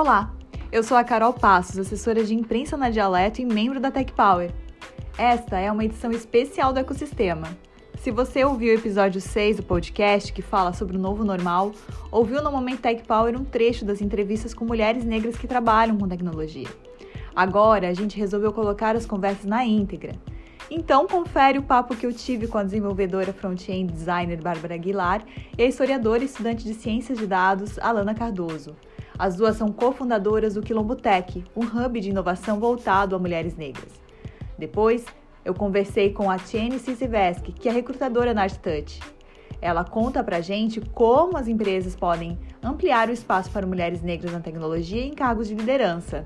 Olá, eu sou a Carol Passos, assessora de imprensa na Dialeto e membro da Tech Power. Esta é uma edição especial do ecossistema. Se você ouviu o episódio 6 do podcast, que fala sobre o novo normal, ouviu no Momento Tech Power um trecho das entrevistas com mulheres negras que trabalham com tecnologia. Agora, a gente resolveu colocar as conversas na íntegra. Então, confere o papo que eu tive com a desenvolvedora front-end designer Bárbara Aguilar e a historiadora e estudante de ciências de dados Alana Cardoso. As duas são cofundadoras do Quilombo Tech, um hub de inovação voltado a mulheres negras. Depois, eu conversei com a Tiene Sisiveski, que é recrutadora na ArtTouch. Ela conta pra gente como as empresas podem ampliar o espaço para mulheres negras na tecnologia e em cargos de liderança.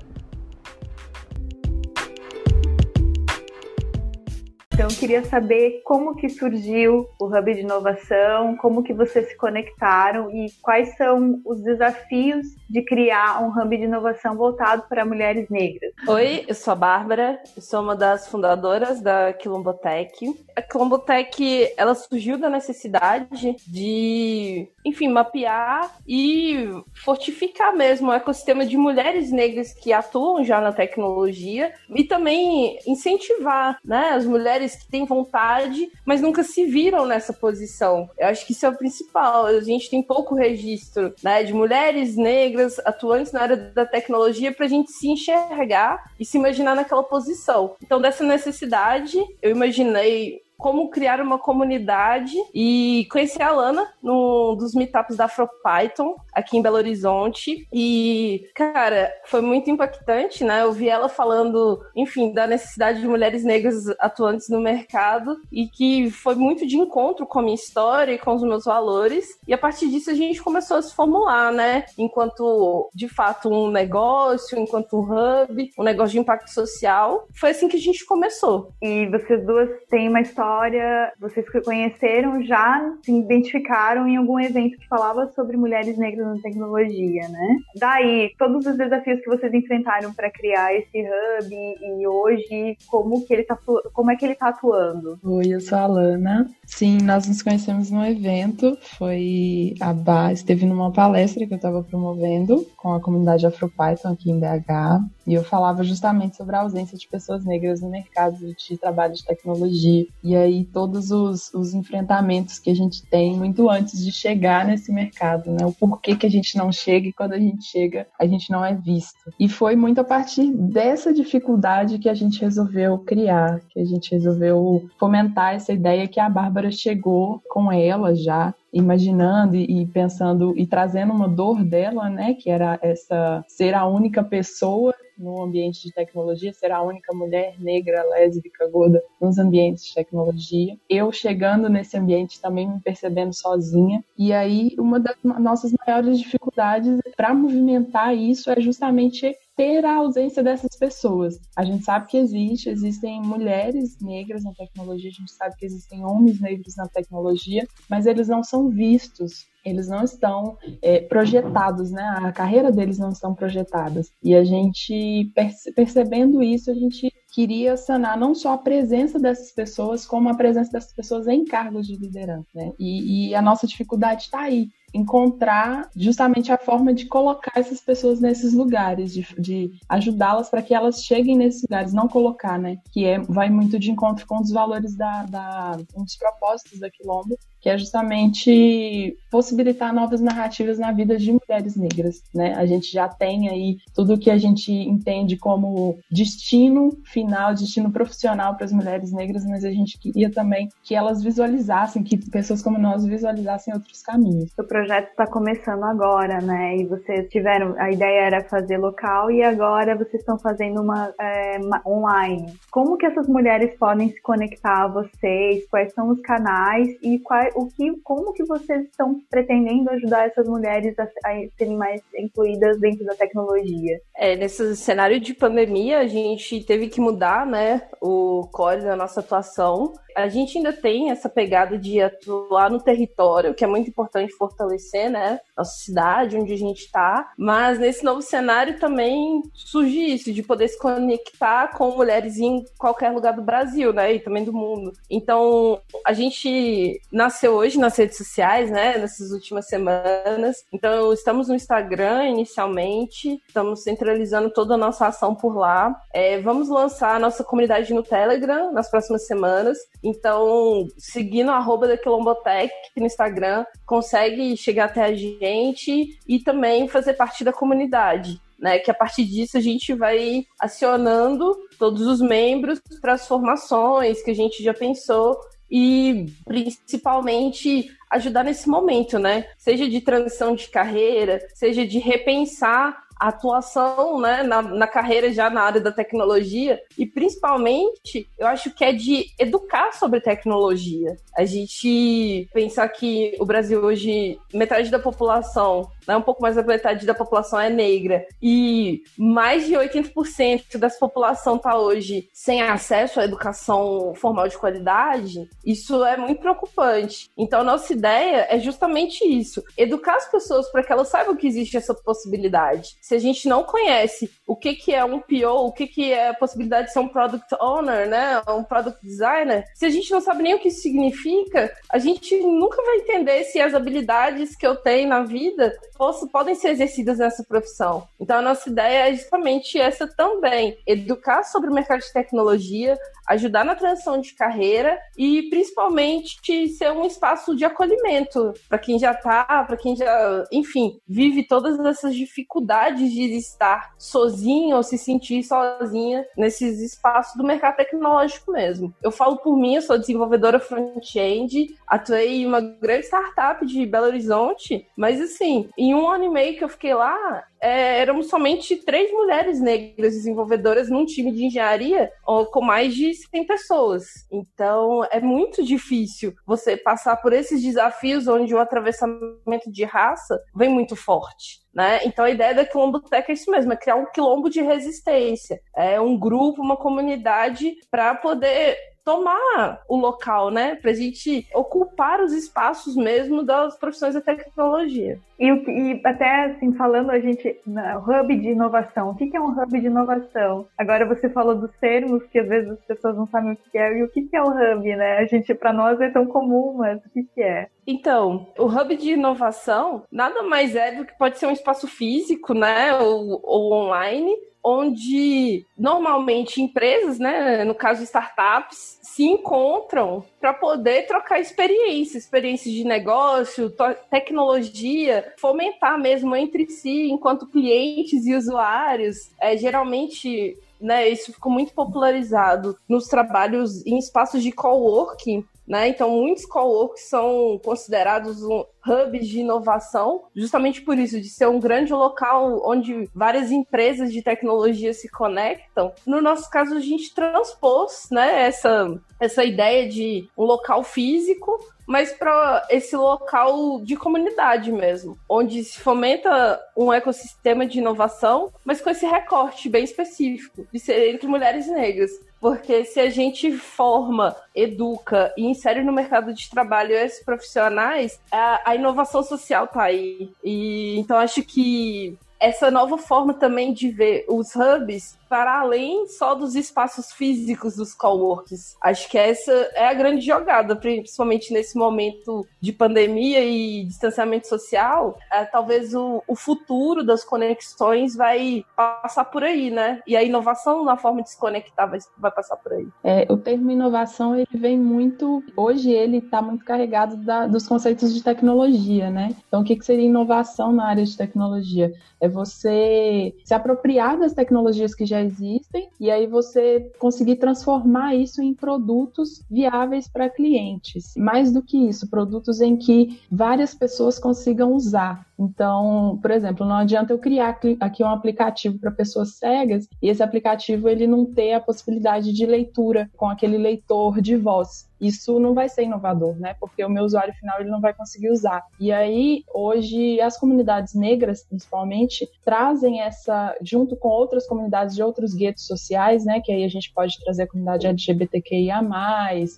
Então, queria saber como que surgiu o Hub de Inovação, como que vocês se conectaram e quais são os desafios de criar um Hub de Inovação voltado para mulheres negras. Oi, eu sou a Bárbara, sou uma das fundadoras da Quilombotec. A Quilombotec, ela surgiu da necessidade de, enfim, mapear e fortificar mesmo o ecossistema de mulheres negras que atuam já na tecnologia e também incentivar, né, as mulheres mulheres que têm vontade, mas nunca se viram nessa posição. Eu acho que isso é o principal. A gente tem pouco registro né, de mulheres negras atuantes na área da tecnologia para a gente se enxergar e se imaginar naquela posição. Então, dessa necessidade, eu imaginei como criar uma comunidade e conheci a Lana num dos meetups da AfroPython aqui em Belo Horizonte e, cara, foi muito impactante, né? Eu vi ela falando, enfim, da necessidade de mulheres negras atuantes no mercado e que foi muito de encontro com a minha história e com os meus valores e a partir disso a gente começou a se formular, né? Enquanto, de fato, um negócio, enquanto um hub, um negócio de impacto social. Foi assim que a gente começou. E vocês duas têm uma história história, vocês que conheceram já se identificaram em algum evento que falava sobre mulheres negras na tecnologia, né? Daí, todos os desafios que vocês enfrentaram para criar esse hub e hoje, como que ele tá, como é que ele está atuando? Oi, eu sou a Alana. Sim, nós nos conhecemos num evento, foi a Bá, esteve numa palestra que eu estava promovendo com a comunidade AfroPython aqui em BH, e eu falava justamente sobre a ausência de pessoas negras no mercado de trabalho de tecnologia. E aí todos os, os enfrentamentos que a gente tem muito antes de chegar nesse mercado, né? O porquê que a gente não chega e quando a gente chega, a gente não é visto. E foi muito a partir dessa dificuldade que a gente resolveu criar, que a gente resolveu fomentar essa ideia que a Bárbara chegou com ela já imaginando e, pensando e trazendo uma dor dela, né, que era essa ser a única pessoa no ambiente de tecnologia, ser a única mulher negra, lésbica, gorda nos ambientes de tecnologia. Eu chegando nesse ambiente também me percebendo sozinha. E aí, uma das nossas maiores dificuldades para movimentar isso é justamente ter a ausência dessas pessoas. A gente sabe que existe, existem mulheres negras na tecnologia, a gente sabe que existem homens negros na tecnologia, mas eles não são vistos eles não estão é, projetados, né? A carreira deles não estão projetadas. E a gente, percebendo isso, a gente queria sanar não só a presença dessas pessoas, como a presença dessas pessoas em cargos de liderança, né? E, e a nossa dificuldade está aí encontrar justamente a forma de colocar essas pessoas nesses lugares, de, de ajudá-las para que elas cheguem nesses lugares, não colocar, né? Que é, vai muito de encontro com os valores da, da um dos propósitos da Quilombo, que é justamente possibilitar novas narrativas na vida de mulheres negras, né? A gente já tem aí tudo que a gente entende como destino final, destino profissional para as mulheres negras, mas a gente queria também que elas visualizassem, que pessoas como nós visualizassem outros caminhos. O projeto está começando agora, né? E vocês tiveram, a ideia era fazer local e agora vocês estão fazendo uma, é, uma online. Como que essas mulheres podem se conectar a vocês? Quais são os canais e quais o que, como que vocês estão pretendendo ajudar essas mulheres a, a serem mais incluídas dentro da tecnologia? É, nesse cenário de pandemia, a gente teve que mudar, né, o core da nossa atuação a gente ainda tem essa pegada de atuar no território, que é muito importante fortalecer, né? Nossa cidade, onde a gente está. Mas nesse novo cenário também surge isso, de poder se conectar com mulheres em qualquer lugar do Brasil, né? E também do mundo. Então, a gente nasceu hoje nas redes sociais, né? Nessas últimas semanas. Então, estamos no Instagram inicialmente, estamos centralizando toda a nossa ação por lá. É, vamos lançar a nossa comunidade no Telegram nas próximas semanas. Então, seguindo a arroba da Quilombotec no Instagram, consegue chegar até a gente e também fazer parte da comunidade né? Que a partir disso a gente vai acionando todos os membros para as formações que a gente já pensou e principalmente ajudar nesse momento, né? Seja de transição de carreira, seja de repensar atuação né, na, na, carreira já na área da tecnologia e principalmente eu acho que é de educar sobre tecnologia. A gente pensar que o Brasil hoje, metade da população, né, um pouco mais da metade da população é negra e mais de 80% dessa população está hoje sem acesso à educação formal de qualidade, isso é muito preocupante. Então a nossa ideia é justamente isso, educar as pessoas para que elas saibam que existe essa possibilidade se a gente não conhece o que, que é um PO, o que, que é a possibilidade de ser um Product Owner, né, um Product Designer, se a gente não sabe nem o que isso significa, a gente nunca vai entender se as habilidades que eu tenho na vida posso, podem ser exercidas nessa profissão. Então, a nossa ideia é justamente essa também: educar sobre o mercado de tecnologia, ajudar na transição de carreira e, principalmente, ser um espaço de acolhimento para quem já está, para quem já, enfim, vive todas essas dificuldades de estar sozinho ou se sentir sozinha nesses espaços do mercado tecnológico mesmo. Eu falo por mim, eu sou desenvolvedora front-end, atuei em uma grande startup de Belo Horizonte, mas assim, em um ano e meio que eu fiquei lá, é, éramos somente três mulheres negras desenvolvedoras num time de engenharia com mais de 100 pessoas. Então, é muito difícil você passar por esses desafios onde o atravessamento de raça vem muito forte. Né? Então a ideia da Quilomboteca é isso mesmo, é criar um quilombo de resistência, é um grupo, uma comunidade para poder tomar o local, né? Pra gente ocupar os espaços mesmo das profissões da tecnologia. E, e até assim, falando a gente, na, hub de inovação, o que, que é um hub de inovação? Agora você falou dos termos que às vezes as pessoas não sabem o que é, e o que, que é um hub, né? A gente, para nós é tão comum, mas o que, que é? Então, o hub de inovação nada mais é do que pode ser um espaço físico, né? ou, ou online, onde normalmente empresas, né, no caso startups, se encontram para poder trocar experiências, experiências de negócio, tecnologia, fomentar mesmo entre si, enquanto clientes e usuários. É, geralmente né, isso ficou muito popularizado nos trabalhos em espaços de coworking, né? Então, muitos coworks são considerados um, hubs de inovação, justamente por isso, de ser um grande local onde várias empresas de tecnologia se conectam. No nosso caso, a gente transpôs né, essa, essa ideia de um local físico mas para esse local de comunidade mesmo, onde se fomenta um ecossistema de inovação, mas com esse recorte bem específico de ser entre mulheres negras. Porque se a gente forma, educa e insere no mercado de trabalho esses profissionais, a, a inovação social tá aí. E então acho que essa nova forma também de ver os hubs para além só dos espaços físicos dos coworks. Acho que essa é a grande jogada, principalmente nesse momento de pandemia e distanciamento social. É, talvez o, o futuro das conexões vai passar por aí, né? E a inovação na forma de se conectar vai, vai passar por aí. É, o termo inovação ele vem muito. Hoje ele está muito carregado da, dos conceitos de tecnologia, né? Então, o que, que seria inovação na área de tecnologia? É você se apropriar das tecnologias que já existem e aí você conseguir transformar isso em produtos viáveis para clientes. Mais do que isso, produtos em que várias pessoas consigam usar. Então, por exemplo, não adianta eu criar aqui um aplicativo para pessoas cegas e esse aplicativo ele não ter a possibilidade de leitura com aquele leitor de voz isso não vai ser inovador, né? Porque o meu usuário final ele não vai conseguir usar. E aí, hoje, as comunidades negras, principalmente, trazem essa, junto com outras comunidades de outros guetos sociais, né? Que aí a gente pode trazer a comunidade LGBTQIA,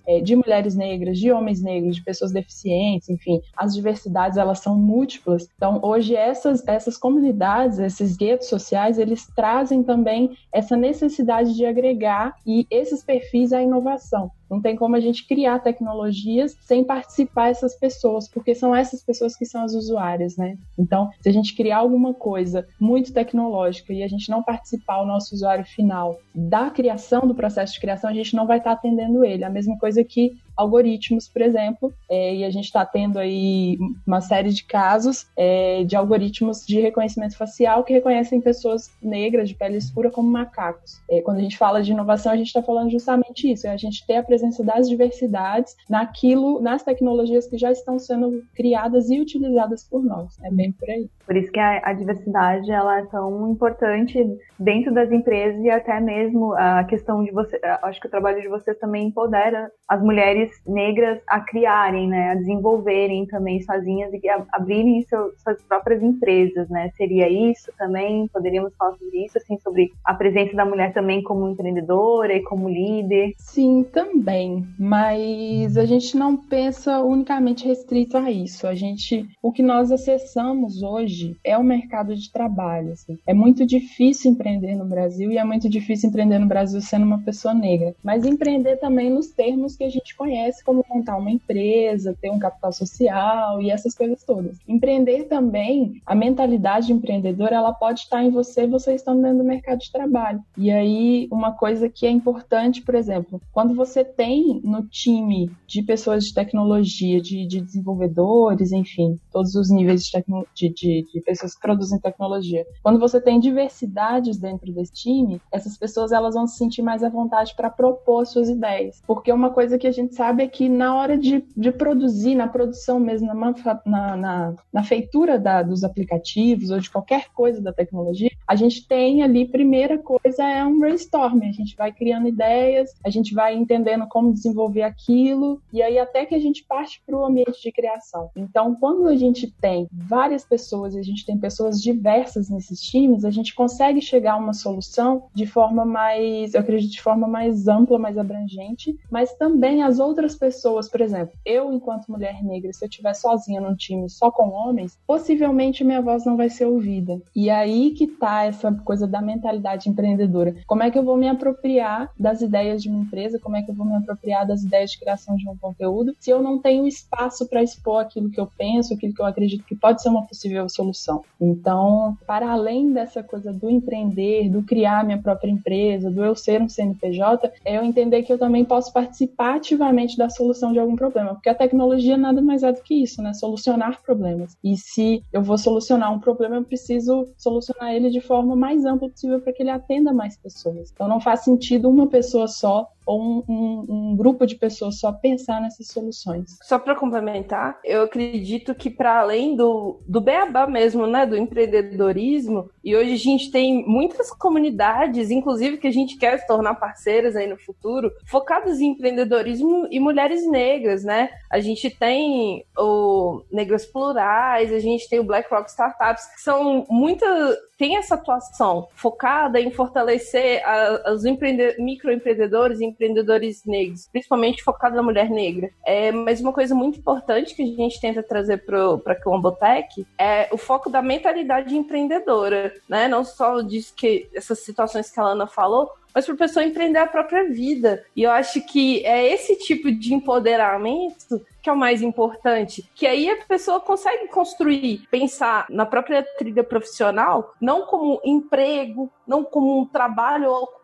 é, de mulheres negras, de homens negros, de pessoas deficientes, enfim, as diversidades elas são múltiplas. Então, hoje, essas, essas comunidades, esses guetos sociais, eles trazem também essa necessidade de agregar e esses perfis à inovação. Não tem como a gente criar tecnologias sem participar essas pessoas, porque são essas pessoas que são as usuárias, né? Então, se a gente criar alguma coisa muito tecnológica e a gente não participar o nosso usuário final da criação do processo de criação, a gente não vai estar atendendo ele. A mesma coisa que algoritmos, por exemplo, é, e a gente está tendo aí uma série de casos é, de algoritmos de reconhecimento facial que reconhecem pessoas negras de pele escura como macacos. É, quando a gente fala de inovação, a gente está falando justamente isso, é a gente ter a presença das diversidades naquilo, nas tecnologias que já estão sendo criadas e utilizadas por nós. É bem por aí. Por isso que a, a diversidade ela é tão importante dentro das empresas e até mesmo a questão de você, acho que o trabalho de você também empodera as mulheres mulheres negras a criarem, né, a desenvolverem também sozinhas e abrirem seu, suas próprias empresas, né? Seria isso também? Poderíamos falar sobre isso, assim, sobre a presença da mulher também como empreendedora e como líder? Sim, também. Mas a gente não pensa unicamente restrito a isso. A gente, o que nós acessamos hoje é o mercado de trabalho. Assim. É muito difícil empreender no Brasil e é muito difícil empreender no Brasil sendo uma pessoa negra. Mas empreender também nos termos que a gente conhece conhece como montar uma empresa, ter um capital social e essas coisas todas. Empreender também, a mentalidade empreendedora, ela pode estar em você, você estando dentro do mercado de trabalho. E aí, uma coisa que é importante, por exemplo, quando você tem no time de pessoas de tecnologia, de, de desenvolvedores, enfim, todos os níveis de, de, de, de pessoas que produzem tecnologia, quando você tem diversidades dentro desse time, essas pessoas elas vão se sentir mais à vontade para propor suas ideias. Porque uma coisa que a gente sabe é que na hora de, de produzir, na produção mesmo, na, na, na, na feitura da, dos aplicativos ou de qualquer coisa da tecnologia, a gente tem ali, primeira coisa é um brainstorming. A gente vai criando ideias, a gente vai entendendo como desenvolver aquilo, e aí até que a gente parte para o ambiente de criação. Então, quando a gente tem várias pessoas e a gente tem pessoas diversas nesses times, a gente consegue chegar a uma solução de forma mais, eu acredito, de forma mais ampla, mais abrangente, mas também as outras pessoas, por exemplo, eu, enquanto mulher negra, se eu estiver sozinha num time só com homens, possivelmente minha voz não vai ser ouvida. E aí que tá essa coisa da mentalidade empreendedora. Como é que eu vou me apropriar das ideias de uma empresa? Como é que eu vou me apropriar das ideias de criação de um conteúdo se eu não tenho espaço para expor aquilo que eu penso, aquilo que eu acredito que pode ser uma possível solução? Então, para além dessa coisa do empreender, do criar minha própria empresa, do eu ser um CNPJ, é eu entender que eu também posso participar ativamente da solução de algum problema, porque a tecnologia nada mais é do que isso, né? Solucionar problemas. E se eu vou solucionar um problema, eu preciso solucionar ele de forma mais ampla possível para que ele atenda mais pessoas. Então não faz sentido uma pessoa só ou um, um, um, grupo de pessoas só pensar nessas soluções. Só para complementar, eu acredito que para além do, do beabá mesmo, né, do empreendedorismo, e hoje a gente tem muitas comunidades, inclusive que a gente quer se tornar parceiras aí no futuro, focadas em empreendedorismo e mulheres negras, né? A gente tem o Negras Plurais, a gente tem o Black Rock Startups, que são muitas tem essa atuação focada em fortalecer a, os empreende microempreendedores e empreendedores negros, principalmente focado na mulher negra. É, mas uma coisa muito importante que a gente tenta trazer para a Quilombotec é o foco da mentalidade empreendedora, né? Não só diz que essas situações que a Ana falou, mas para a pessoa empreender a própria vida. E eu acho que é esse tipo de empoderamento que é o mais importante, que aí a pessoa consegue construir, pensar na própria trilha profissional, não como emprego, não como um trabalho ou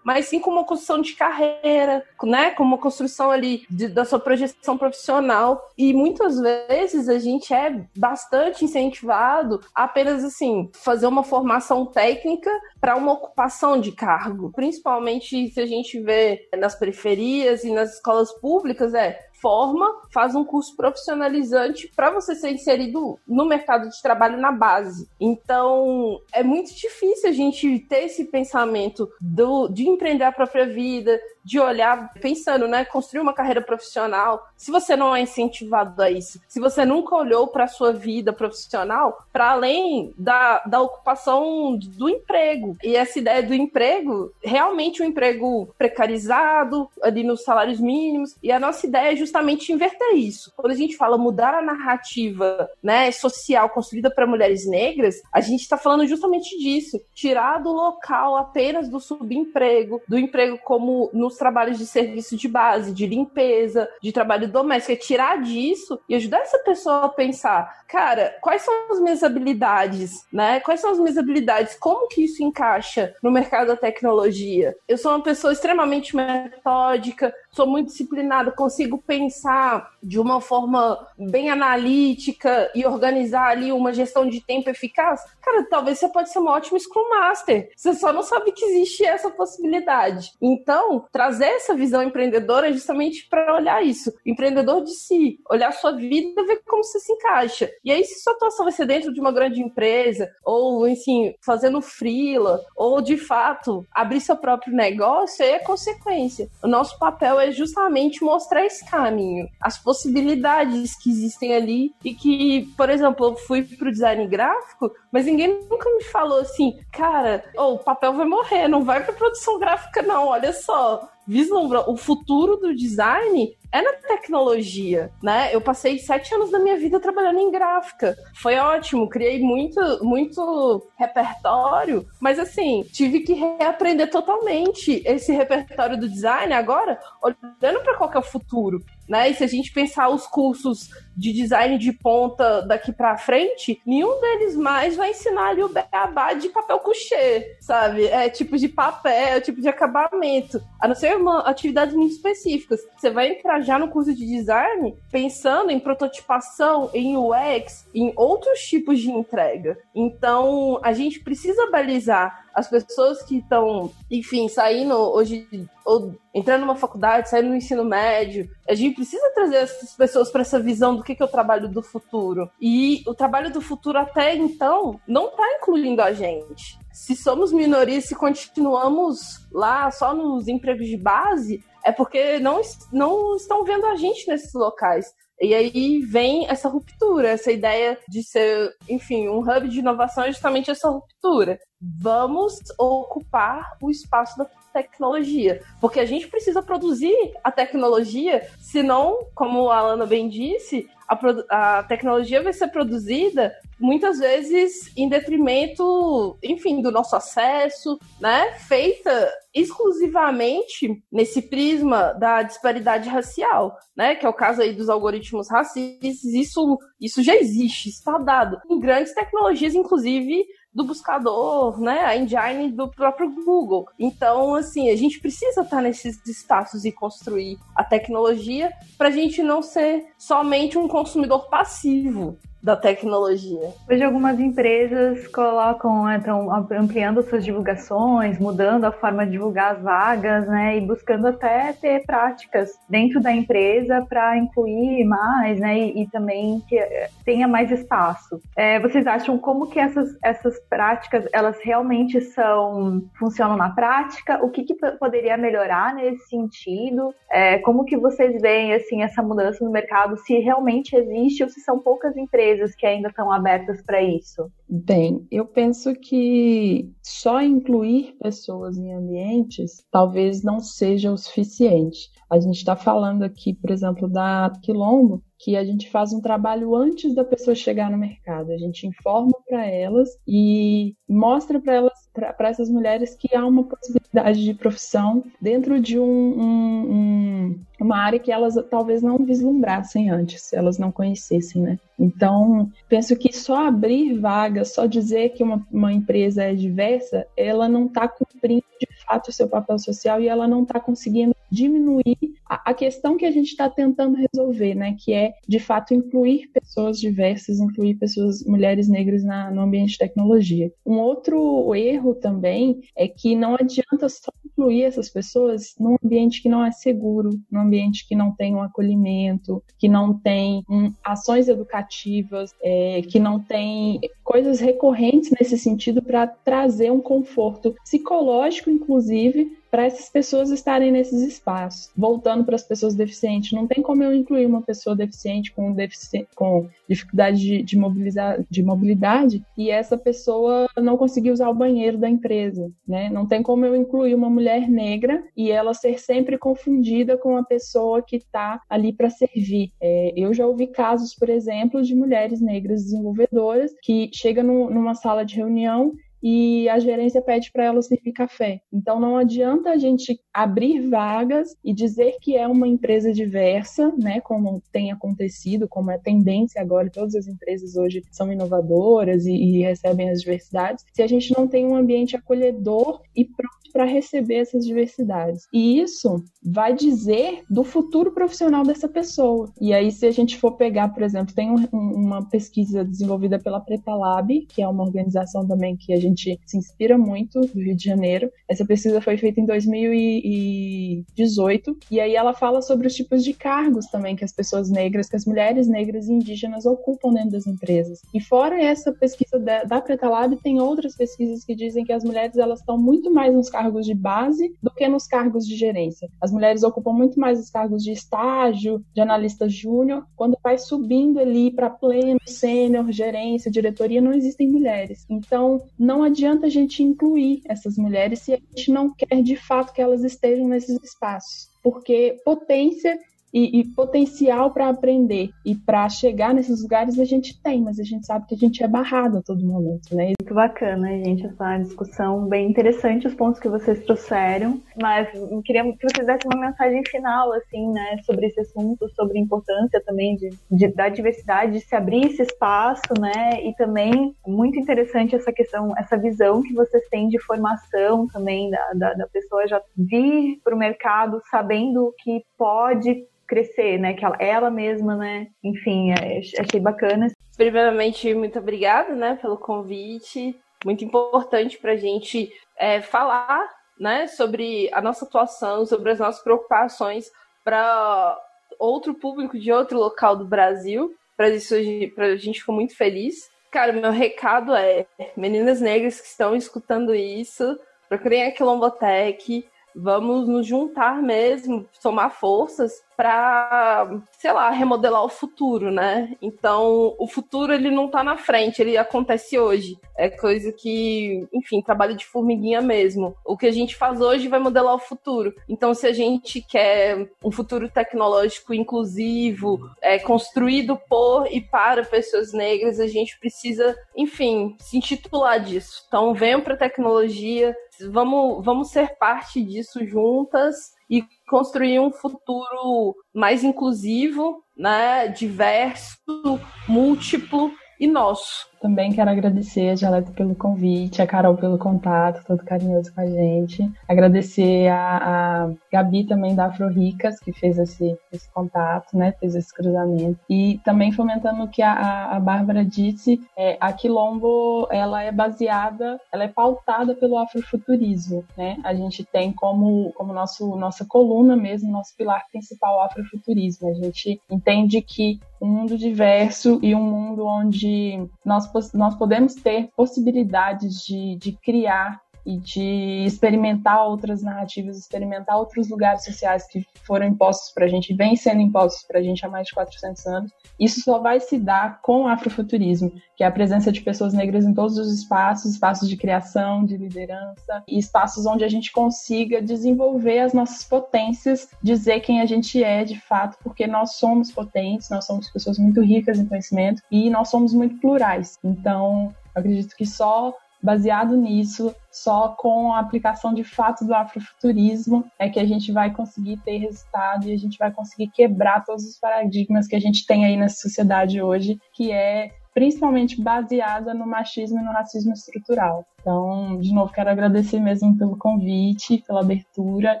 mas sim como uma construção de carreira, né? Como uma construção ali de, da sua projeção profissional. E muitas vezes a gente é bastante incentivado a apenas assim fazer uma formação técnica para uma ocupação de cargo, principalmente se a gente vê nas periferias e nas escolas públicas, é forma, faz um curso profissionalizante para você ser inserido no mercado de trabalho na base. Então, é muito difícil a gente ter esse pensamento do, de empreender a própria vida, de olhar pensando, né, construir uma carreira profissional. Se você não é incentivado a isso, se você nunca olhou para a sua vida profissional para além da, da ocupação do emprego. E essa ideia do emprego, realmente um emprego precarizado, ali nos salários mínimos, e a nossa ideia é justamente inverter isso. Quando a gente fala mudar a narrativa, né, social construída para mulheres negras, a gente está falando justamente disso, tirar do local apenas do subemprego, do emprego como no nos trabalhos de serviço de base, de limpeza, de trabalho doméstico, é tirar disso e ajudar essa pessoa a pensar, cara, quais são as minhas habilidades, né? Quais são as minhas habilidades? Como que isso encaixa no mercado da tecnologia? Eu sou uma pessoa extremamente metódica, sou muito disciplinada, consigo pensar de uma forma bem analítica e organizar ali uma gestão de tempo eficaz, cara, talvez você pode ser uma ótima Scrum Master. Você só não sabe que existe essa possibilidade. Então, trazer essa visão empreendedora é justamente para olhar isso. Empreendedor de si, olhar a sua vida, ver como você se encaixa. E aí, se sua atuação vai ser dentro de uma grande empresa, ou, enfim, fazendo freela, ou de fato abrir seu próprio negócio, aí é consequência. O nosso papel é justamente mostrar esse caminho, as possibilidades que existem ali e que, por exemplo, eu fui pro design gráfico, mas ninguém nunca me falou assim, cara, oh, o papel vai morrer, não vai pra produção gráfica não, olha só, vislumbra o futuro do design é na tecnologia, né? Eu passei sete anos da minha vida trabalhando em gráfica. Foi ótimo, criei muito, muito repertório, mas assim, tive que reaprender totalmente esse repertório do design agora, olhando para qual é o futuro. Né? E se a gente pensar os cursos de design de ponta daqui para frente, nenhum deles mais vai ensinar ali o beabá de papel couché, sabe? É tipo de papel, tipo de acabamento. A não ser uma, atividades muito específicas. Você vai entrar já no curso de design pensando em prototipação, em UX, em outros tipos de entrega. Então, a gente precisa balizar as pessoas que estão, enfim, saindo hoje, ou entrando numa faculdade, saindo no ensino médio, a gente precisa trazer essas pessoas para essa visão do que, que é o trabalho do futuro. E o trabalho do futuro até então não está incluindo a gente. Se somos minorias, se continuamos lá só nos empregos de base, é porque não, não estão vendo a gente nesses locais. E aí vem essa ruptura, essa ideia de ser, enfim, um hub de inovação é justamente essa ruptura. Vamos ocupar o espaço da tecnologia, porque a gente precisa produzir a tecnologia, senão, como a Alana bem disse, a, a tecnologia vai ser produzida muitas vezes em detrimento, enfim, do nosso acesso, né? Feita exclusivamente nesse prisma da disparidade racial, né? Que é o caso aí dos algoritmos racistas. Isso, isso já existe, está dado em grandes tecnologias, inclusive do buscador, né, a engine do próprio Google. Então, assim, a gente precisa estar nesses espaços e construir a tecnologia para a gente não ser somente um consumidor passivo, da tecnologia. Hoje algumas empresas colocam, estão ampliando suas divulgações, mudando a forma de divulgar as vagas, né, e buscando até ter práticas dentro da empresa para incluir mais, né, e, e, também que eh, tenha mais espaço. É, vocês acham como que essas, essas práticas, elas realmente são, funcionam na prática? O que, que poderia melhorar nesse sentido? É, como que vocês veem, assim, essa mudança no mercado, se realmente existe ou se são poucas empresas empresas que ainda estão abertas para isso? Bem, eu penso que só incluir pessoas em ambientes talvez não seja o suficiente. A gente está falando aqui, por exemplo, da Quilombo, que a gente faz um trabalho antes da pessoa chegar no mercado. A gente informa para elas e mostra para elas, para essas mulheres, que há uma possibilidade de profissão dentro de um, um, um, uma área que elas talvez não vislumbrassem antes, elas não conhecessem, né? Então, penso que só abrir vagas, só dizer que uma, uma empresa é diversa, ela não está cumprindo de fato o seu papel social e ela não está conseguindo diminuir a, questão que a gente está tentando resolver, né? Que é, de fato, incluir pessoas diversas, incluir pessoas, mulheres negras na, no ambiente de tecnologia. Um outro erro também é que não adianta só incluir essas pessoas num ambiente que não é seguro, num ambiente que não tem um acolhimento, que não tem um, ações educativas, é, que não tem coisas recorrentes nesse sentido para trazer um conforto psicológico, inclusive, para essas pessoas estarem nesses espaços. Voltando para as pessoas deficientes, não tem como eu incluir uma pessoa deficiente com, defici com dificuldade de, de, mobilizar, de mobilidade e essa pessoa não conseguir usar o banheiro da empresa, né? Não tem como eu incluir uma mulher negra e ela ser sempre confundida com a pessoa que está ali para servir. É, eu já ouvi casos, por exemplo, de mulheres negras desenvolvedoras que chegam numa sala de reunião e a gerência pede para ela servir café. Então não adianta a gente abrir vagas e dizer que é uma empresa diversa, né, como tem acontecido, como é tendência agora, todas as empresas hoje são inovadoras e, e recebem as diversidades, se a gente não tem um ambiente acolhedor e pronto para receber essas diversidades. E isso vai dizer do futuro profissional dessa pessoa. E aí, se a gente for pegar, por exemplo, tem um, uma pesquisa desenvolvida pela Preta Lab, que é uma organização também que a gente se inspira muito do Rio de Janeiro. Essa pesquisa foi feita em 2018 e aí ela fala sobre os tipos de cargos também que as pessoas negras, que as mulheres negras e indígenas ocupam dentro das empresas. E fora essa pesquisa da, da Preta Lab, tem outras pesquisas que dizem que as mulheres elas estão muito mais nos cargos de base do que nos cargos de gerência. As mulheres ocupam muito mais os cargos de estágio, de analista júnior, quando vai subindo ali para pleno, sênior, gerência, diretoria, não existem mulheres. Então, não adianta a gente incluir essas mulheres se a gente não quer de fato que elas estejam nesses espaços. Porque potência e, e potencial para aprender e para chegar nesses lugares a gente tem, mas a gente sabe que a gente é barrado a todo momento, né? Muito bacana, gente, essa discussão bem interessante, os pontos que vocês trouxeram, mas queria que vocês dessem uma mensagem final, assim, né, sobre esse assunto, sobre a importância também de, de da diversidade, de se abrir esse espaço, né, e também muito interessante essa questão, essa visão que vocês têm de formação também da, da, da pessoa. Já vir para o mercado sabendo que pode crescer, né? Que ela, ela mesma, né? Enfim, é, achei bacana. Primeiramente, muito obrigada, né, pelo convite. Muito importante para a gente é, falar, né, sobre a nossa atuação, sobre as nossas preocupações para outro público de outro local do Brasil. Para isso, a gente ficou muito feliz. Cara, meu recado é: meninas negras que estão escutando isso, procurem a Quilombotec, vamos nos juntar mesmo, somar forças para, sei lá, remodelar o futuro, né? Então, o futuro ele não tá na frente, ele acontece hoje. É coisa que, enfim, trabalho de formiguinha mesmo. O que a gente faz hoje vai modelar o futuro. Então, se a gente quer um futuro tecnológico inclusivo, é, construído por e para pessoas negras, a gente precisa, enfim, se intitular disso. Então, venham para a tecnologia, vamos, vamos ser parte disso juntas e construir um futuro mais inclusivo, né, diverso, múltiplo e nosso. Também quero agradecer a Dialeto pelo convite, a Carol pelo contato, todo carinhoso com a gente. Agradecer a, a Gabi também da Afro Ricas, que fez esse, esse contato, né? Fez esse cruzamento. E também fomentando o que a, a Bárbara disse, é, a Quilombo, ela é baseada, ela é pautada pelo afrofuturismo, né? A gente tem como, como nosso, nossa coluna mesmo, nosso pilar principal o afrofuturismo. A gente entende que um mundo diverso e um mundo onde nós nós podemos ter possibilidades de, de criar e de experimentar outras narrativas, experimentar outros lugares sociais que foram impostos para a gente, vêm sendo impostos para a gente há mais de 400 anos. Isso só vai se dar com o afrofuturismo, que é a presença de pessoas negras em todos os espaços, espaços de criação, de liderança, e espaços onde a gente consiga desenvolver as nossas potências, dizer quem a gente é de fato, porque nós somos potentes, nós somos pessoas muito ricas em conhecimento e nós somos muito plurais. Então, acredito que só baseado nisso, só com a aplicação de fato do afrofuturismo é que a gente vai conseguir ter resultado e a gente vai conseguir quebrar todos os paradigmas que a gente tem aí nessa sociedade hoje, que é principalmente baseada no machismo e no racismo estrutural. Então, de novo, quero agradecer mesmo pelo convite, pela abertura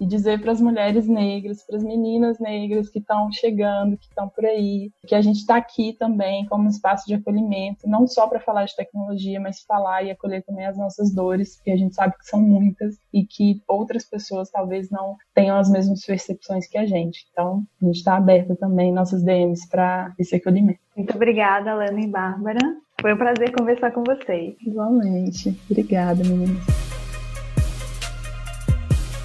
e dizer para as mulheres negras, para as meninas negras que estão chegando, que estão por aí, que a gente está aqui também como um espaço de acolhimento, não só para falar de tecnologia, mas falar e acolher também as nossas dores, que a gente sabe que são muitas e que outras pessoas talvez não tenham as mesmas percepções que a gente. Então, a gente está aberta também nossas DMs para esse acolhimento. Muito obrigada, Lana e Bárbara. Foi um prazer conversar com vocês. Igualmente. Obrigada, meninas.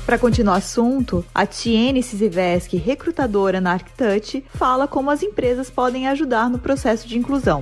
Para continuar o assunto, a Tiene Siziveski, recrutadora na ArcTouch, fala como as empresas podem ajudar no processo de inclusão.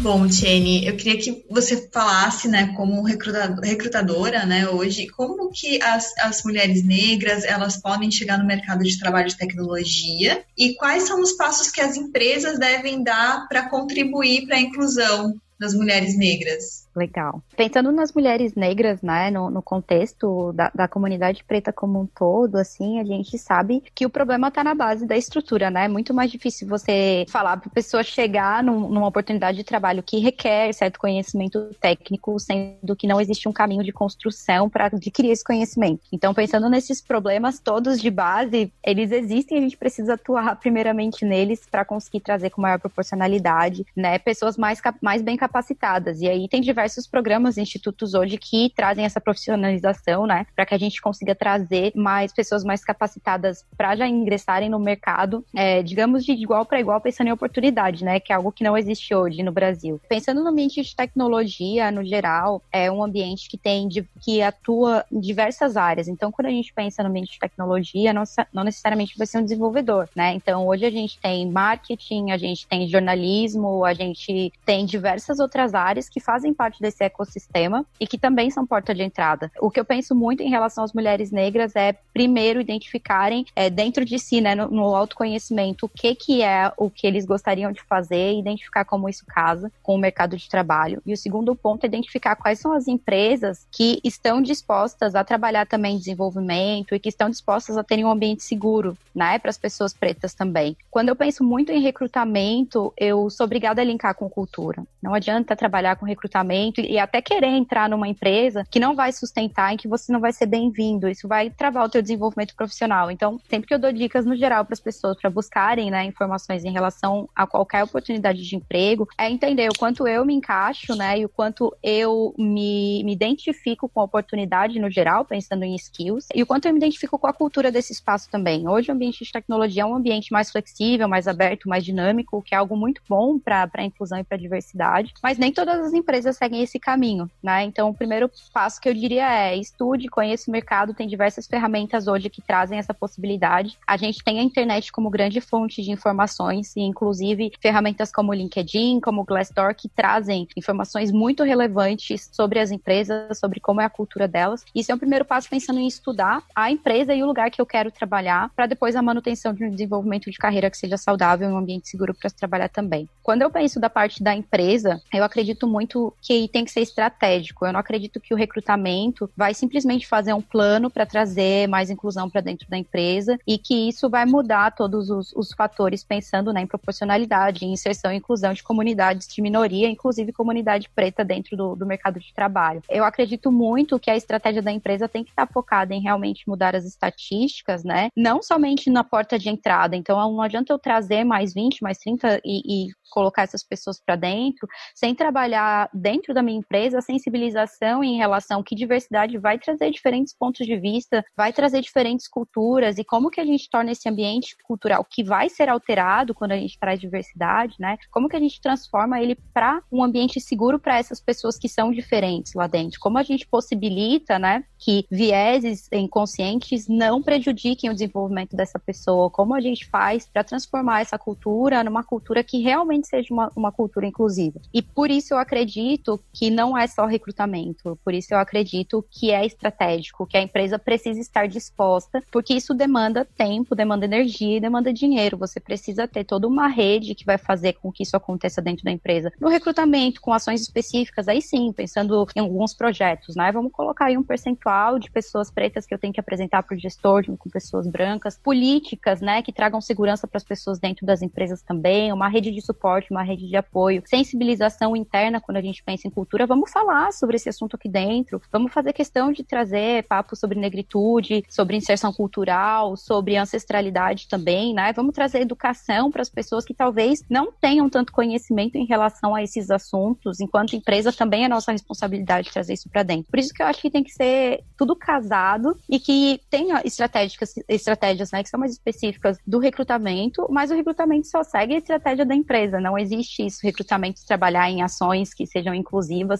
Bom, Tiene, eu queria que você falasse, né, como recrutadora, né, hoje, como que as, as mulheres negras, elas podem chegar no mercado de trabalho de tecnologia e quais são os passos que as empresas devem dar para contribuir para a inclusão das mulheres negras? Legal. Pensando nas mulheres negras, né, no, no contexto da, da, comunidade preta como um todo, assim, a gente sabe que o problema está na base da estrutura, né? É muito mais difícil você falar para a pessoa chegar num, numa oportunidade de trabalho que requer certo conhecimento técnico, sendo que não existe um caminho de construção para adquirir esse conhecimento. Então, pensando nesses problemas todos de base, eles existem, a gente precisa atuar primeiramente neles para conseguir trazer com maior proporcionalidade, né, pessoas mais, mais bem capacitadas. E aí tem diversos programas e institutos hoje que trazem essa profissionalização, né, para que a gente consiga trazer mais pessoas mais capacitadas para já ingressarem no mercado, é, digamos, de igual para igual, pensando em oportunidade, né, que é algo que não existe hoje no Brasil. Pensando no ambiente de tecnologia, no geral, é um ambiente que tem, que atua em diversas áreas. Então, quando a gente pensa no ambiente de tecnologia, não, não necessariamente vai ser um desenvolvedor, né? Então, hoje a gente tem marketing, a gente tem jornalismo, a gente tem diversas outras áreas que fazem parte desse ecossistema e que também são porta de entrada. O que eu penso muito em relação às mulheres negras é, primeiro, identificarem é, dentro de si, né, no, no autoconhecimento, o que, que é o que eles gostariam de fazer e identificar como isso casa com o mercado de trabalho. E o segundo ponto é identificar quais são as empresas que estão dispostas a trabalhar também desenvolvimento e que estão dispostas a terem um ambiente seguro, né, para as pessoas pretas também. Quando eu penso muito em recrutamento, eu sou obrigada a linkar com cultura. Não adianta trabalhar com recrutamento e até querer entrar numa empresa que não vai sustentar, em que você não vai ser bem-vindo. Isso vai travar o teu desenvolvimento profissional. Então, sempre que eu dou dicas no geral para as pessoas para buscarem, né, informações em relação a qualquer oportunidade de emprego, é entender o quanto eu me encaixo, né, e o quanto eu me, me identifico com a oportunidade no geral, pensando em skills, e o quanto eu me identifico com a cultura desse espaço também. Hoje, o ambiente de tecnologia é um ambiente mais flexível, mais aberto, mais dinâmico, que é algo muito bom para a inclusão e para a diversidade, mas nem todas as empresas seguem esse caminho, né? Então, o primeiro passo que eu diria é estude, conheça o mercado, tem diversas ferramentas hoje que trazem essa possibilidade. A gente tem a internet como grande fonte de informações, e inclusive ferramentas como o LinkedIn, como o Glassdoor, que trazem informações muito relevantes sobre as empresas, sobre como é a cultura delas. Isso é o primeiro passo pensando em estudar a empresa e o lugar que eu quero trabalhar, para depois a manutenção de um desenvolvimento de carreira que seja saudável e um ambiente seguro para se trabalhar também. Quando eu penso da parte da empresa, eu acredito muito que tem que ser estratégico. Eu não acredito que o recrutamento vai simplesmente fazer um plano para trazer mais inclusão para dentro da empresa e que isso vai mudar todos os, os fatores pensando né, em proporcionalidade, em inserção e inclusão de comunidades de minoria, inclusive comunidade preta dentro do, do mercado de trabalho. Eu acredito muito que a estratégia da empresa tem que estar focada em realmente mudar as estatísticas, né? Não somente na porta de entrada. Então, não adianta eu trazer mais 20, mais 30 e, e colocar essas pessoas para dentro, sem trabalhar dentro da minha empresa a sensibilização em relação que diversidade vai trazer diferentes pontos de vista, vai trazer diferentes culturas e como que a gente torna esse ambiente cultural que vai ser alterado quando a gente traz diversidade, né? Como que a gente transforma ele para um ambiente seguro para essas pessoas que são diferentes lá dentro? Como a gente possibilita, né, que vieses inconscientes não prejudiquem o desenvolvimento dessa pessoa? Como a gente faz para transformar essa cultura numa cultura que realmente seja uma, uma cultura inclusiva? E por isso eu acredito que não é só recrutamento, por isso eu acredito que é estratégico, que a empresa precisa estar disposta, porque isso demanda tempo, demanda energia e demanda dinheiro. Você precisa ter toda uma rede que vai fazer com que isso aconteça dentro da empresa. No recrutamento, com ações específicas, aí sim, pensando em alguns projetos, né? Vamos colocar aí um percentual de pessoas pretas que eu tenho que apresentar para o gestor, com pessoas brancas, políticas, né, que tragam segurança para as pessoas dentro das empresas também, uma rede de suporte, uma rede de apoio, sensibilização interna quando a gente pensa em cultura. Vamos falar sobre esse assunto aqui dentro, vamos fazer questão de trazer papo sobre negritude, sobre inserção cultural, sobre ancestralidade também, né? Vamos trazer educação para as pessoas que talvez não tenham tanto conhecimento em relação a esses assuntos. Enquanto empresa, também é nossa responsabilidade trazer isso para dentro. Por isso que eu acho que tem que ser tudo casado e que tenha estratégias, estratégias né, que são mais específicas do recrutamento, mas o recrutamento só segue a estratégia da empresa. Não existe isso, recrutamento trabalhar em ações que sejam inclusivas,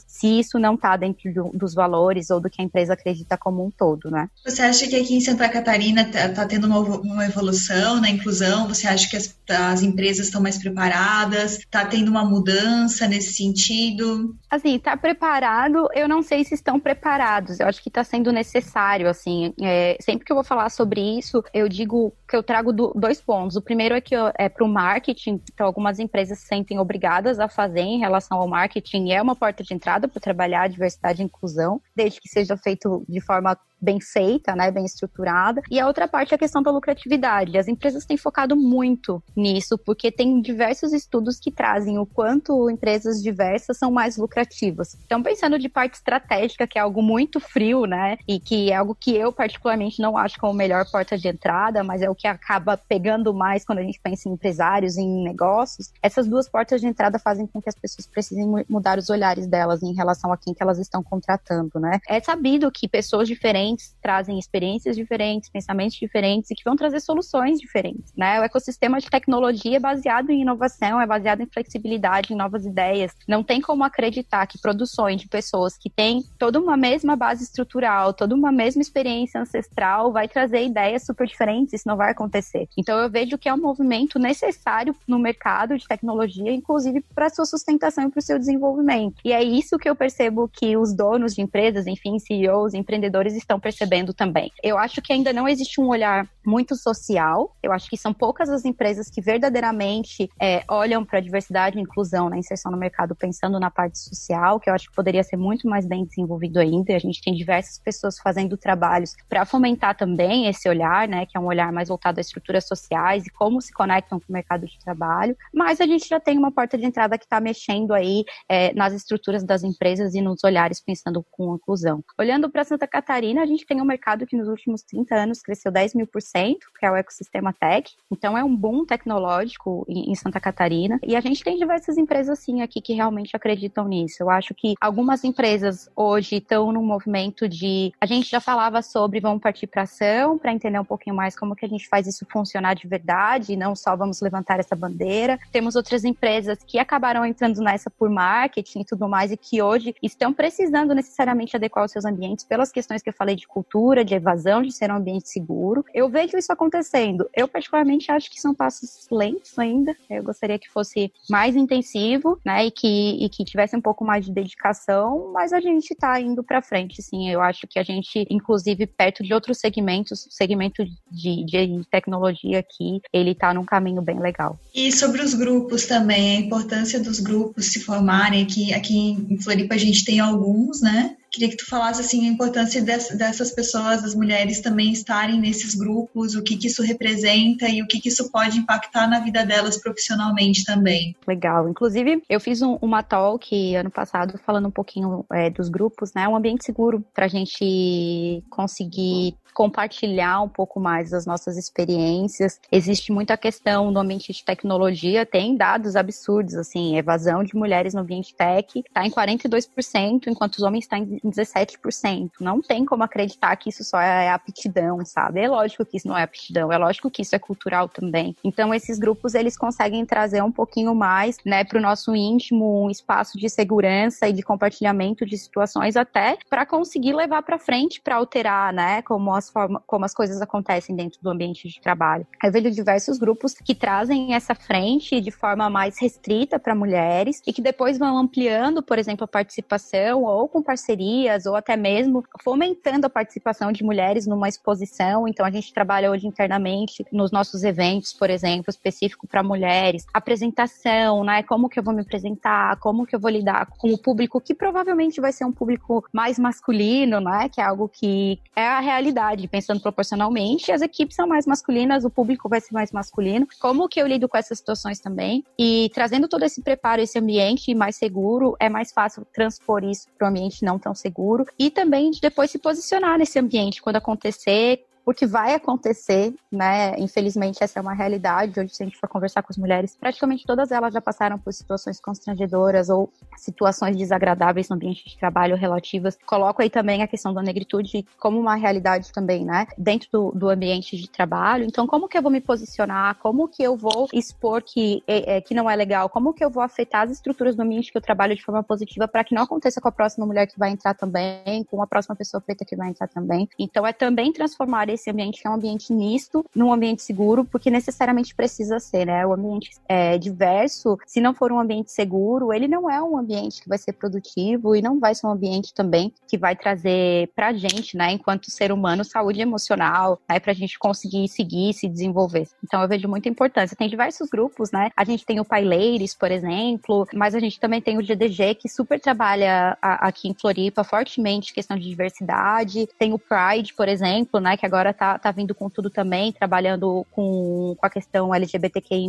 se isso não está dentro do, dos valores ou do que a empresa acredita como um todo, né? Você acha que aqui em Santa Catarina está tá tendo uma, uma, evolução na inclusão? Você acha que as, as empresas estão mais preparadas? Está tendo uma mudança nesse sentido? Assim, tá preparado, eu não sei se estão preparados. Eu acho que está sendo necessário, assim. É, sempre que eu vou falar sobre isso, eu digo que eu trago do, dois pontos. O primeiro é que eu, é para o marketing, então algumas empresas se sentem obrigadas a fazer em relação ao marketing é uma porta de entrada para trabalhar a diversidade e inclusão, desde que seja feito de forma bem feita, né, bem estruturada. E a outra parte é a questão da lucratividade. As empresas têm focado muito nisso, porque tem diversos estudos que trazem o quanto empresas diversas são mais lucrativas. Então, pensando de parte estratégica, que é algo muito frio, né, e que é algo que eu particularmente não acho como melhor porta de entrada, mas é o que acaba pegando mais quando a gente pensa em empresários, em negócios. Essas duas portas de entrada fazem com que as pessoas precisem mudar os olhares delas em relação a quem que elas estão contratando, né? É sabido que pessoas diferentes diferentes, trazem experiências diferentes, pensamentos diferentes e que vão trazer soluções diferentes, né? O ecossistema de tecnologia é baseado em inovação, é baseado em flexibilidade, em novas ideias. Não tem como acreditar que produções de pessoas que têm toda uma mesma base estrutural, toda uma mesma experiência ancestral vai trazer ideias super diferentes, isso não vai acontecer. Então eu vejo que é um movimento necessário no mercado de tecnologia, inclusive para sua sustentação e para o seu desenvolvimento. E é isso que eu percebo que os donos de empresas, enfim, CEOs, empreendedores estão estão percebendo também. Eu acho que ainda não existe um olhar muito social. Eu acho que são poucas as empresas que verdadeiramente é, olham para a diversidade e inclusão na inserção no mercado pensando na parte social, que eu acho que poderia ser muito mais bem desenvolvido ainda. A gente tem diversas pessoas fazendo trabalhos para fomentar também esse olhar, né, que é um olhar mais voltado às estruturas sociais e como se conectam com o mercado de trabalho. Mas a gente já tem uma porta de entrada que está mexendo aí é, nas estruturas das empresas e nos olhares pensando com inclusão. Olhando para Santa Catarina, a gente tem um mercado que nos últimos 30 anos cresceu 10 mil por cento, que é o ecossistema tech. Então é um boom tecnológico em, Santa Catarina. E a gente tem diversas empresas sim aqui que realmente acreditam nisso. Eu acho que algumas empresas hoje estão num movimento de. A gente já falava sobre vamos partir para ação, para entender um pouquinho mais como que a gente faz isso funcionar de verdade, e não só vamos levantar essa bandeira. Temos outras empresas que acabaram entrando nessa por marketing e tudo mais, e que hoje estão precisando necessariamente adequar os seus ambientes pelas questões que eu falei de cultura, de evasão, de ser um ambiente seguro. Eu vejo isso acontecendo. Eu, particularmente, acho que são passos lentos ainda. Eu gostaria que fosse mais intensivo, né, e que, e que tivesse um pouco mais de dedicação, mas a gente está indo para frente, sim. Eu acho que a gente, inclusive, perto de outros segmentos, segmento de, de tecnologia aqui, ele está num caminho bem legal. E sobre os grupos também, a importância dos grupos se formarem aqui, aqui em Floripa a gente tem alguns, né? Queria que tu falasse assim a importância dessas pessoas, das mulheres também estarem nesses grupos, o que, que isso representa e o que, que isso pode impactar na vida delas profissionalmente também. Legal. Inclusive, eu fiz um, uma talk ano passado falando um pouquinho é, dos grupos, né? Um ambiente seguro para a gente conseguir compartilhar um pouco mais das nossas experiências. Existe muita questão no ambiente de tecnologia, tem dados absurdos, assim, evasão de mulheres no ambiente tech está em 42%, enquanto os homens estão tá em 17%. Não tem como acreditar que isso só é aptidão, sabe? É lógico que isso não é aptidão, é lógico que isso é cultural também. Então, esses grupos, eles conseguem trazer um pouquinho mais, né, para o nosso íntimo, um espaço de segurança e de compartilhamento de situações até para conseguir levar para frente, para alterar, né, como as as formas, como as coisas acontecem dentro do ambiente de trabalho. Eu vejo diversos grupos que trazem essa frente de forma mais restrita para mulheres e que depois vão ampliando, por exemplo, a participação ou com parcerias ou até mesmo fomentando a participação de mulheres numa exposição. Então a gente trabalha hoje internamente nos nossos eventos, por exemplo, específico para mulheres, apresentação, né? Como que eu vou me apresentar, como que eu vou lidar com o público que provavelmente vai ser um público mais masculino, né? Que é algo que é a realidade pensando proporcionalmente, as equipes são mais masculinas, o público vai ser mais masculino. Como que eu lido com essas situações também? E trazendo todo esse preparo, esse ambiente mais seguro, é mais fácil transpor isso para o ambiente não tão seguro e também depois se posicionar nesse ambiente quando acontecer, porque vai acontecer, né? Infelizmente, essa é uma realidade. Hoje, se a gente for conversar com as mulheres, praticamente todas elas já passaram por situações constrangedoras ou situações desagradáveis no ambiente de trabalho relativas. Coloco aí também a questão da negritude como uma realidade também, né? Dentro do, do ambiente de trabalho. Então, como que eu vou me posicionar? Como que eu vou expor que, é, é, que não é legal? Como que eu vou afetar as estruturas do ambiente que eu trabalho de forma positiva para que não aconteça com a próxima mulher que vai entrar também, com a próxima pessoa preta que vai entrar também? Então, é também transformar esse ambiente é um ambiente misto, num ambiente seguro, porque necessariamente precisa ser, né? O ambiente é diverso, se não for um ambiente seguro, ele não é um ambiente que vai ser produtivo e não vai ser um ambiente também que vai trazer pra gente, né, enquanto ser humano, saúde emocional, né, pra gente conseguir seguir, se desenvolver. Então eu vejo muita importância. Tem diversos grupos, né? A gente tem o Paileires, por exemplo, mas a gente também tem o GDG, que super trabalha aqui em Floripa fortemente questão de diversidade. Tem o Pride, por exemplo, né, que agora tá, tá vindo com tudo também, trabalhando com, com a questão LGBTQI+.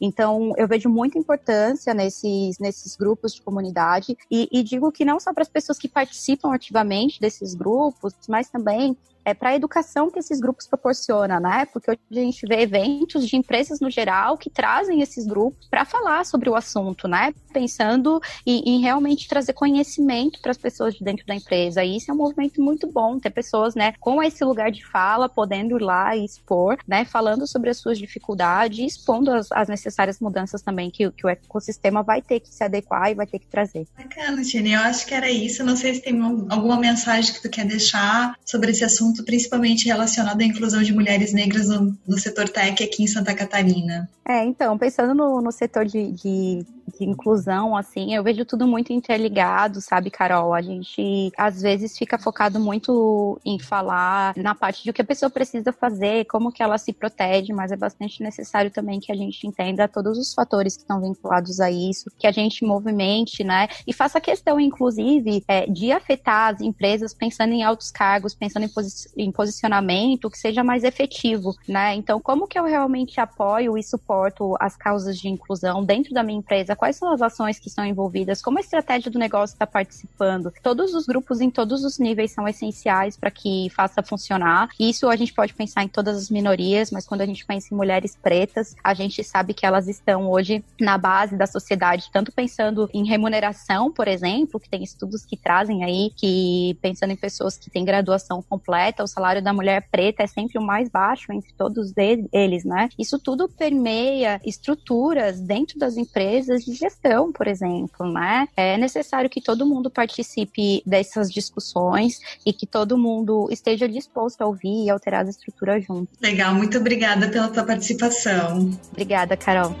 Então, eu vejo muita importância nesses, nesses grupos de comunidade e, e digo que não só para as pessoas que participam ativamente desses grupos, mas também é, para a educação que esses grupos proporcionam, né? Porque hoje a gente vê eventos de empresas no geral que trazem esses grupos para falar sobre o assunto, né? Pensando em, em realmente trazer conhecimento para as pessoas de dentro da empresa. E isso é um movimento muito bom, ter pessoas, né, com esse lugar de fala, podendo ir lá e expor, né, falando sobre as suas dificuldades, expondo as, as necessárias mudanças também que, que, o ecossistema vai ter que se adequar e vai ter que trazer. Bacana, Tine. Eu acho que era isso. Não sei se tem alguma mensagem que tu quer deixar sobre esse assunto assunto principalmente relacionado à inclusão de mulheres negras no, no setor tech aqui em Santa Catarina. É, então, pensando no, no setor de, de, de, inclusão, assim, eu vejo tudo muito interligado, sabe, Carol? A gente, às vezes, fica focado muito em falar na parte de o que a pessoa precisa fazer, como que ela se protege, mas é bastante necessário também que a gente entenda todos os fatores que estão vinculados a isso, que a gente movimente, né, e faça questão, inclusive, é, de afetar as empresas pensando em altos cargos, pensando em, posi em posicionamento que seja mais efetivo, né? Então, como que eu realmente apoio e suporto as causas de inclusão dentro da minha empresa? Quais são as ações que estão envolvidas? Como a estratégia do negócio está participando? Todos os grupos em todos os níveis são essenciais para que faça funcionar. Isso a gente pode pensar em todas as minorias, mas quando a gente pensa em mulheres pretas, a gente sabe que elas estão hoje na base da sociedade, tanto pensando em remuneração, por exemplo, que tem estudos que trazem aí que pensando em pessoas que têm graduação completa o salário da mulher preta é sempre o mais baixo entre todos eles, né? Isso tudo permeia estruturas dentro das empresas de gestão, por exemplo, né? É necessário que todo mundo participe dessas discussões e que todo mundo esteja disposto a ouvir e alterar as estruturas junto. Legal, muito obrigada pela tua participação. Obrigada, Carol.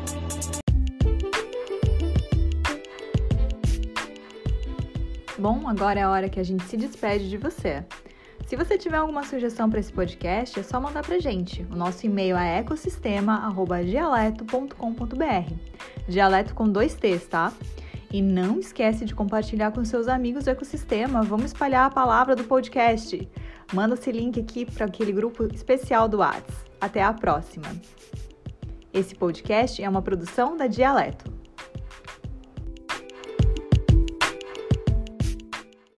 Bom, agora é a hora que a gente se despede de você. Se você tiver alguma sugestão para esse podcast, é só mandar para gente. O nosso e-mail é ecosistema@dialeto.com.br. Dialeto com dois T's, tá? E não esquece de compartilhar com seus amigos do ecossistema. Vamos espalhar a palavra do podcast. Manda esse link aqui para aquele grupo especial do Whats. Até a próxima. Esse podcast é uma produção da Dialeto.